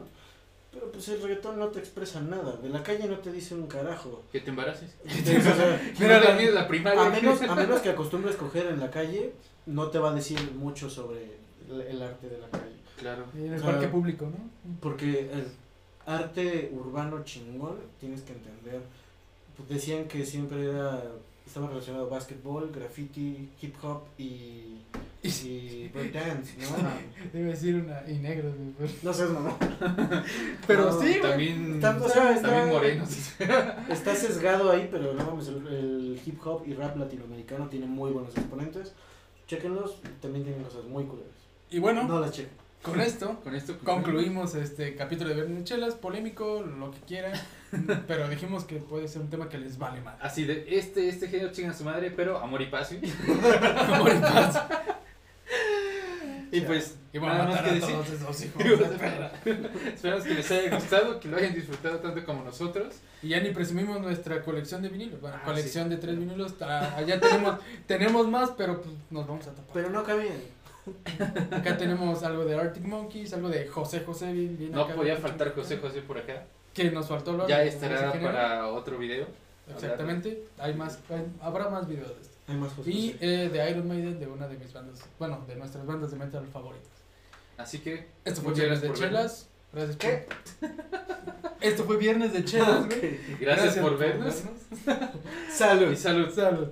pero pues el reggaetón no te expresa nada. De la calle no te dice un carajo. Que te embaraces. <laughs> Entonces, o sea, <laughs> Mira, la la primaria. a menos, a menos que <laughs> acostumbres coger en la calle, no te va a decir mucho sobre el, el arte de la calle. Claro. Y en el O sea, parque público, ¿no? Porque el arte urbano chingón, tienes que entender, pues decían que siempre era, estaba relacionado a básquetbol, graffiti, hip hop y, y <laughs> breakdance, ¿no? Debe decir una. Y negros, güey. No sé, mamá. <laughs> Pero No, sí. También, Está- o sea, está- también morenos. <laughs> Está sesgado ahí, pero no mames, el, el hip hop y rap latinoamericano tiene muy buenos exponentes. Chequenlos, también tienen cosas muy culeras. Y bueno, No las chequen. Con esto Con esto concluimos este capítulo de Bernichelas, polémico, lo que quieran, <laughs> pero dijimos que puede ser un tema que les vale más. Así de, este, este género chinga a su madre, pero amor y paz. <laughs> Amor y paz. <laughs> Y pues, Y bueno, nada más que decir. todos esos hijos Hijos de de perra. Esperamos que les haya gustado, que lo hayan disfrutado tanto como nosotros. Y ya ni presumimos nuestra colección de vinilos. Bueno, Ah, colección sí. de tres vinilos. allá tenemos, tenemos más, pero pues nos vamos a tapar. Pero no cabían. Acá tenemos algo de Arctic Monkeys, algo de José José. Bien, bien No acá, podía faltar. José José por acá. Que nos faltó lo Ya estará para otro video. Exactamente. Hay más, hay- habrá más videos de esto. Hay más José Y José. eh, de Iron Maiden, de una de mis bandas, bueno, de nuestras bandas de metal favoritas. Así que. Esto fue Viernes de Chelas. Gracias por... Esto fue Viernes de Chelas, güey. Gracias, por vernos. <laughs> Salud. Y salud. Salud.